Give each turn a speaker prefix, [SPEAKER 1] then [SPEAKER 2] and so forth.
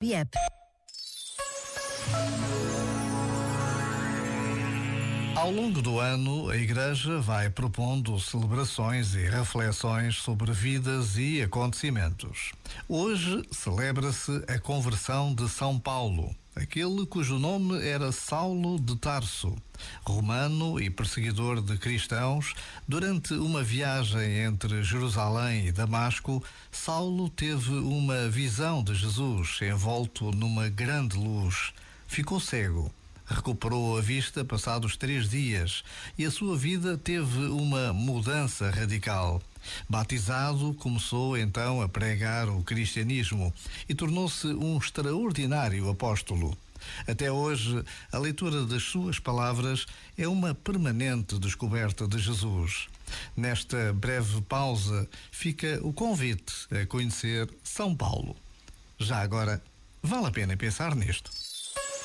[SPEAKER 1] Yep.
[SPEAKER 2] Ao longo do ano, a Igreja vai propondo celebrações e reflexões sobre vidas e acontecimentos. Hoje celebra-se a conversão de São Paulo, aquele cujo nome era Saulo de Tarso. Romano e perseguidor de cristãos, durante uma viagem entre Jerusalém e Damasco, Saulo teve uma visão de Jesus envolto numa grande luz. Ficou cego recuperou a vista passados três dias e a sua vida teve uma mudança radical. Batizado, começou então a pregar o cristianismo e tornou-se um extraordinário apóstolo. Até hoje, a leitura das suas palavras é uma permanente descoberta de Jesus. Nesta breve pausa, fica o convite a conhecer São Paulo. Já agora, vale a pena pensar nisto.